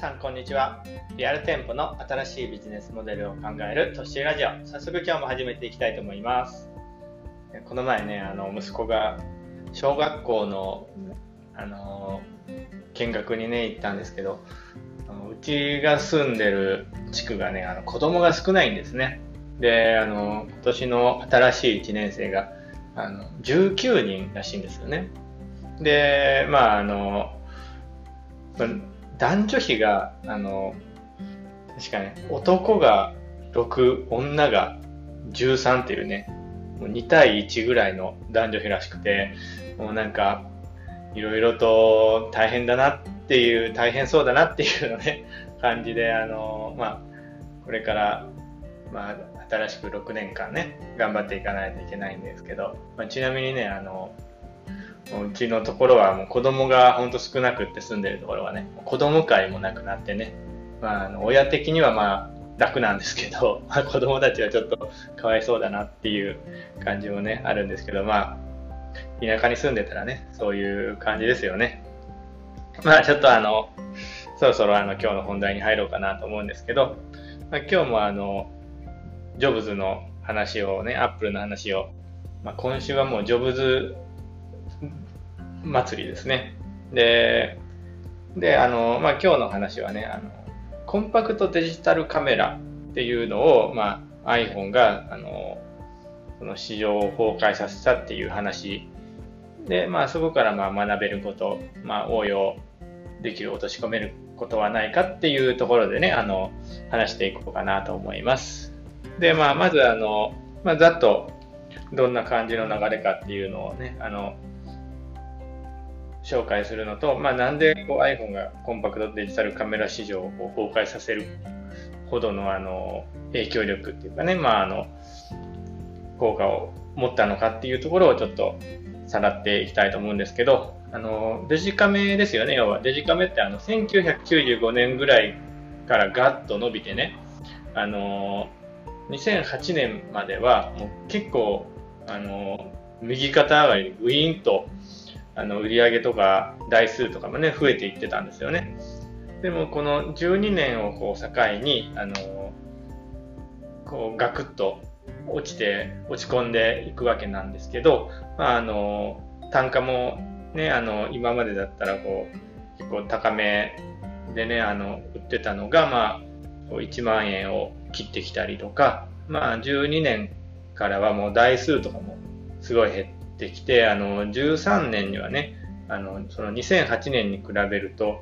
さんこんにちは。リアル店舗の新しいビジネスモデルを考えるトッシーラジオ。早速今日も始めていきたいと思います。この前ねあの息子が小学校のあの見学にね行ったんですけどうちが住んでる地区がねあの子供が少ないんですね。であの今年の新しい1年生があの19人らしいんですよね。でまああの男女比が、あの、確かね、男が6、女が13っていうね、もう2対1ぐらいの男女比らしくて、もうなんか、いろいろと大変だなっていう、大変そうだなっていうのね、感じで、あの、まあ、これから、まあ、新しく6年間ね、頑張っていかないといけないんですけど、まあ、ちなみにね、あの、うちのところはもう子供がほんと少なくって住んでるところはね、子供会もなくなってね、まあ、あの親的にはまあ楽なんですけど、まあ、子供たちはちょっとかわいそうだなっていう感じもね、あるんですけど、まあ、田舎に住んでたらね、そういう感じですよね。まあちょっとあの、そろそろあの今日の本題に入ろうかなと思うんですけど、まあ、今日もあの、ジョブズの話をね、アップルの話を、まあ、今週はもうジョブズ祭りですね。で、で、あの、まあ、今日の話はね、あの、コンパクトデジタルカメラっていうのを、まあ、iPhone が、あの、その市場を崩壊させたっていう話で、まあ、そこからまあ学べること、まあ、応用できる、落とし込めることはないかっていうところでね、あの、話していこうかなと思います。で、まあ、まず、あの、まあ、ざっとどんな感じの流れかっていうのをね、あの、紹介するのと、まあ、なんでこう iPhone がコンパクトデジタルカメラ市場を崩壊させるほどのあの影響力っていうかね、まあ、あの効果を持ったのかっていうところをちょっとさらっていきたいと思うんですけど、あのデジカメですよね、要はデジカメってあの1995年ぐらいからガッと伸びてね、あの2008年まではもう結構あの右肩上がりでグイーンとあの売上とか台数とかもね、増えていってたんですよね。でもこの12年をこう境に、あのこうガクッと落ちて、落ち込んでいくわけなんですけど、まあ、あの単価もね、あの今までだったらこう結構高めでね、あの売ってたのが、まあ、1万円を切ってきたりとか、まあ、12年からはもう台数とかもすごい減って、ってきて、あの、13年にはね、あの、その2008年に比べると、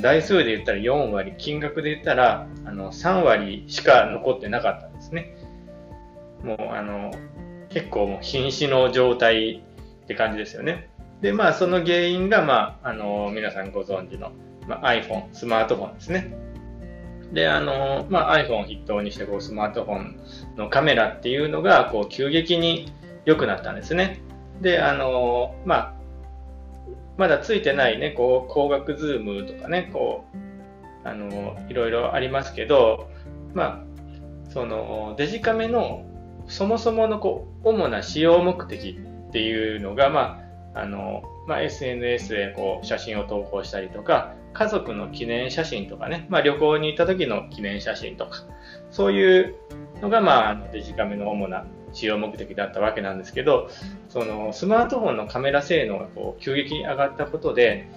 台数で言ったら4割、金額で言ったら、あの、3割しか残ってなかったんですね。もう、あの、結構もう瀕死の状態って感じですよね。で、まあ、その原因が、まあ、あの、皆さんご存知の、まあ、iPhone、スマートフォンですね。で、あの、まあ、iPhone を筆頭にして、こう、スマートフォンのカメラっていうのが、こう、急激に良くなったんですね。で、あのまあ、まだついてないね、こう、光学ズームとかね、こう、あのいろいろありますけど、まあ、その、デジカメのそもそものこう、主な使用目的っていうのが、まあ、あの、まあ、SNS でこう、写真を投稿したりとか、家族の記念写真とかね、まあ、旅行に行った時の記念写真とか、そういうのが、まあ、デジカメの主な使用目的だったわけなんですけど、そのスマートフォンのカメラ性能がこう急激に上がったことで、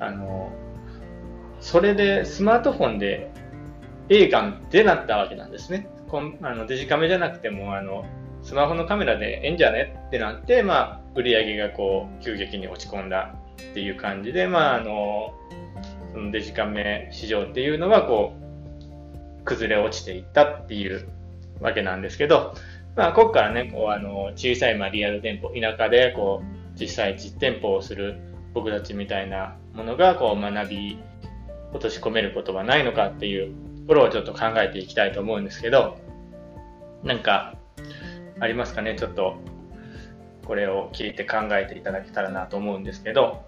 あの、それでスマートフォンで映画ってなったわけなんですね。こんあのデジカメじゃなくても、あの、スマホのカメラでええんじゃねってなって、まあ、売り上げがこう、急激に落ち込んだっていう感じで、まあ、あの、そのデジカメ市場っていうのは、こう、崩れ落ちていったっていうわけなんですけど、まあ、ここからね、こう、あの、小さい、まあ、リアル店舗、田舎で、こう、実際実店舗をする僕たちみたいなものが、こう、学び、落とし込めることはないのかっていうところをちょっと考えていきたいと思うんですけど、なんか、ありますかね、ちょっと、これを聞いて考えていただけたらなと思うんですけど、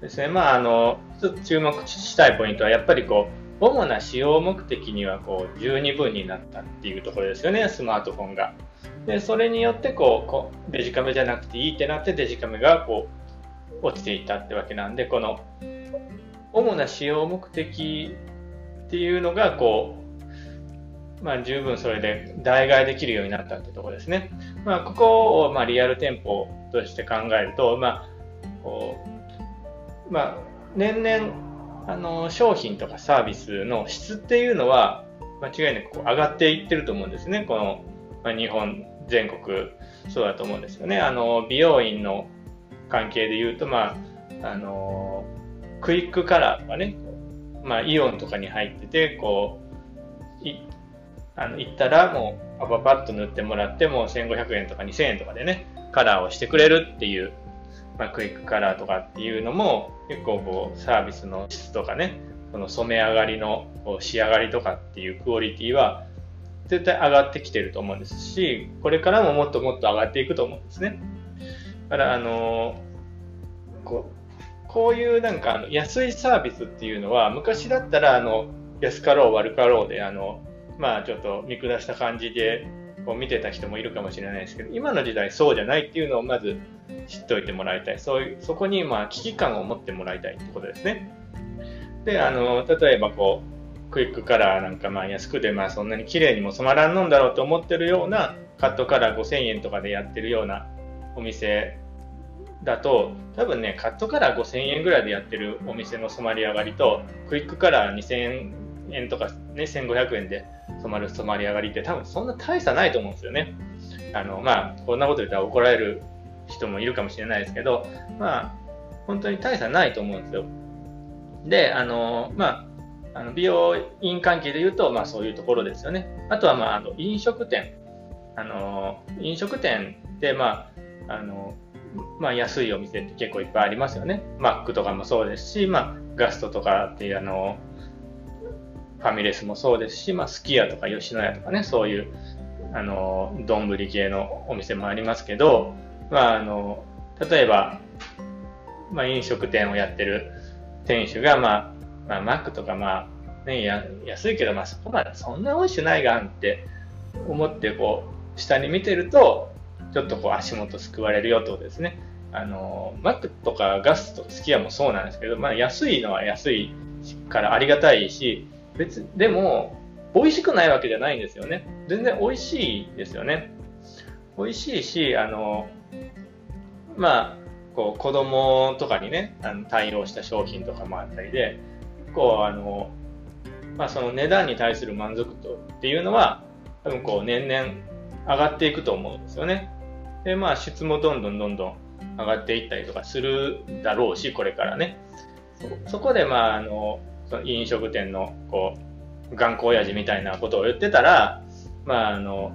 ですね、まあ、あの、ちょっと注目したいポイントは、やっぱりこう、主な使用目的にはこう十二分になったっていうところですよね、スマートフォンが。で、それによってこうこデジカメじゃなくていいってなってデジカメがこう落ちていったってわけなんで、この主な使用目的っていうのが、こう、まあ、十分それで代替できるようになったってところですね。まあ、ここを、まあ、リアル店舗として考えると、まあ、こう、まあ、年々、あの、商品とかサービスの質っていうのは、間違いなくこう上がっていってると思うんですね。この、まあ、日本全国そうだと思うんですよね。あの、美容院の関係で言うと、まあ、あの、クイックカラーとかね、まあ、イオンとかに入ってて、こう、い、あの、行ったらもう、パパパッと塗ってもらって、も1500円とか2000円とかでね、カラーをしてくれるっていう、ま、クイックカラーとかっていうのも、結構こう、サービスの質とかね、この染め上がりの仕上がりとかっていうクオリティは、絶対上がってきてると思うんですし、これからももっともっと上がっていくと思うんですね。だから、あのこう、こういうなんかあの安いサービスっていうのは、昔だったらあの安かろう悪かろうで、あの、まあちょっと見下した感じでこう見てた人もいるかもしれないですけど、今の時代そうじゃないっていうのをまず知っておいてもらいたい。そういう、そこにまあ危機感を持ってもらいたいってことですね。で、あの、例えばこう、クイックカラーなんかまあ安くでまあそんなに綺麗にも染まらんのんだろうと思ってるようなカットカラー5000円とかでやってるようなお店だと多分ねカットカラー5000円ぐらいでやってるお店の染まり上がりとクイックカラー2000円円とかね1500円で染まる染まり上がりって多分そんな大差ないと思うんですよね。あのまあこんなこと言ったら怒られる人もいるかもしれないですけどまあ本当に大差ないと思うんですよ。であのまああの美容院関係で言うと、まあ、そういうところですよね。あとは、まあ、あの飲食店。あの飲食店で、まああのまあ、安いお店って結構いっぱいありますよね。マックとかもそうですし、まあ、ガストとかっていうあのファミレスもそうですし、まあ、すき家とか吉野家とかね、そういうあの丼系のお店もありますけど、まあ、あの例えば、まあ、飲食店をやってる店主が、まあまあ、マックとかまあ、ね、や安いけど、まあ、そこまでそんな美味しくないがんって思ってこう下に見てるとちょっとこう足元すくわれるよってことですね。あのマックとかガスとかすき家もそうなんですけど、まあ、安いのは安いからありがたいし別でも美味しくないわけじゃないんですよね。全然美味しいですよね。美味しいし、あの、まあ、こう子供とかにね、あの対応した商品とかもあったりで、構あの、まあ、その値段に対する満足度っていうのは多分こう年々上がっていくと思うんですよね。でまあ質もどんどんどんどん上がっていったりとかするだろうしこれからね。そこでまああのその飲食店のこう頑固親父みたいなことを言ってたらまああの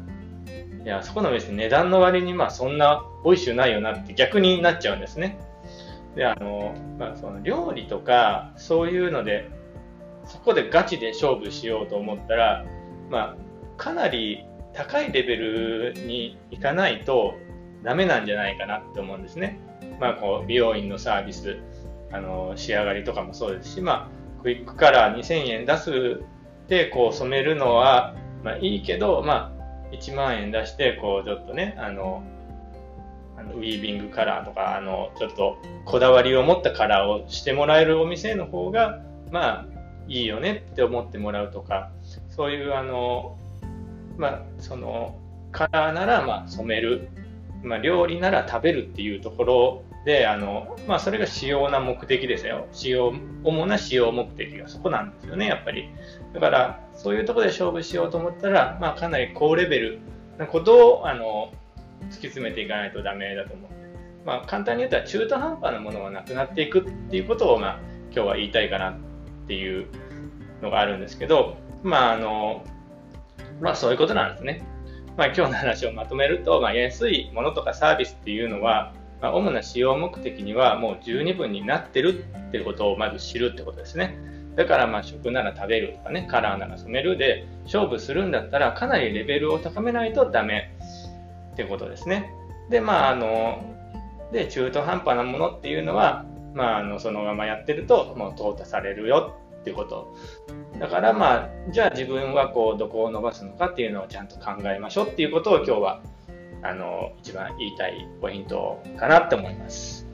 いやそこの店値段の割にまあそんな美味しくないよなって逆になっちゃうんですね。で、あの、まあ、その料理とか、そういうので、そこでガチで勝負しようと思ったら、まあ、かなり高いレベルに行かないとダメなんじゃないかなって思うんですね。まあ、こう、美容院のサービス、あの、仕上がりとかもそうですし、まクイックカラー2000円出すで、こう、染めるのは、まあ、いいけど、まあ、1万円出して、こう、ちょっとね、あの、あのウィービングカラーとか、あの、ちょっとこだわりを持ったカラーをしてもらえるお店の方が、まあ、いいよねって思ってもらうとか、そういう、あの、まあ、その、カラーなら、まあ、染める、まあ、料理なら食べるっていうところで、あの、まあ、それが主要な目的ですよ。使用、主な使用目的がそこなんですよね、やっぱり。だから、そういうところで勝負しようと思ったら、まあ、かなり高レベルなことを、あの、突き詰めていかないとダメだと思う。まあ、簡単に言ったら中途半端なものはなくなっていくっていうことを、まあ、今日は言いたいかなっていうのがあるんですけど、まあ、あの、まあ、そういうことなんですね。まあ、今日の話をまとめると、まあ、安いものとかサービスっていうのは、まあ、主な使用目的にはもう十二分になってるってことをまず知るってことですね。だからまあ食なら食べるとかね、カラーなら染めるで勝負するんだったらかなりレベルを高めないとダメってことですね。で、まあ、あの、で、中途半端なものっていうのは、まあ、あの、そのままやってると、もう淘汰されるよっていうこと。だからまあ、じゃあ自分はこう、どこを伸ばすのかっていうのをちゃんと考えましょうっていうことを今日は、あの、一番言いたいポイントかなって思います。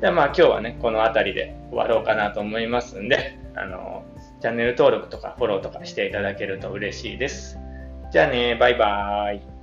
でまあ今日はね、この辺りで終わろうかなと思いますんで、あの、チャンネル登録とかフォローとかしていただけると嬉しいです。じゃあね、バイバーイ。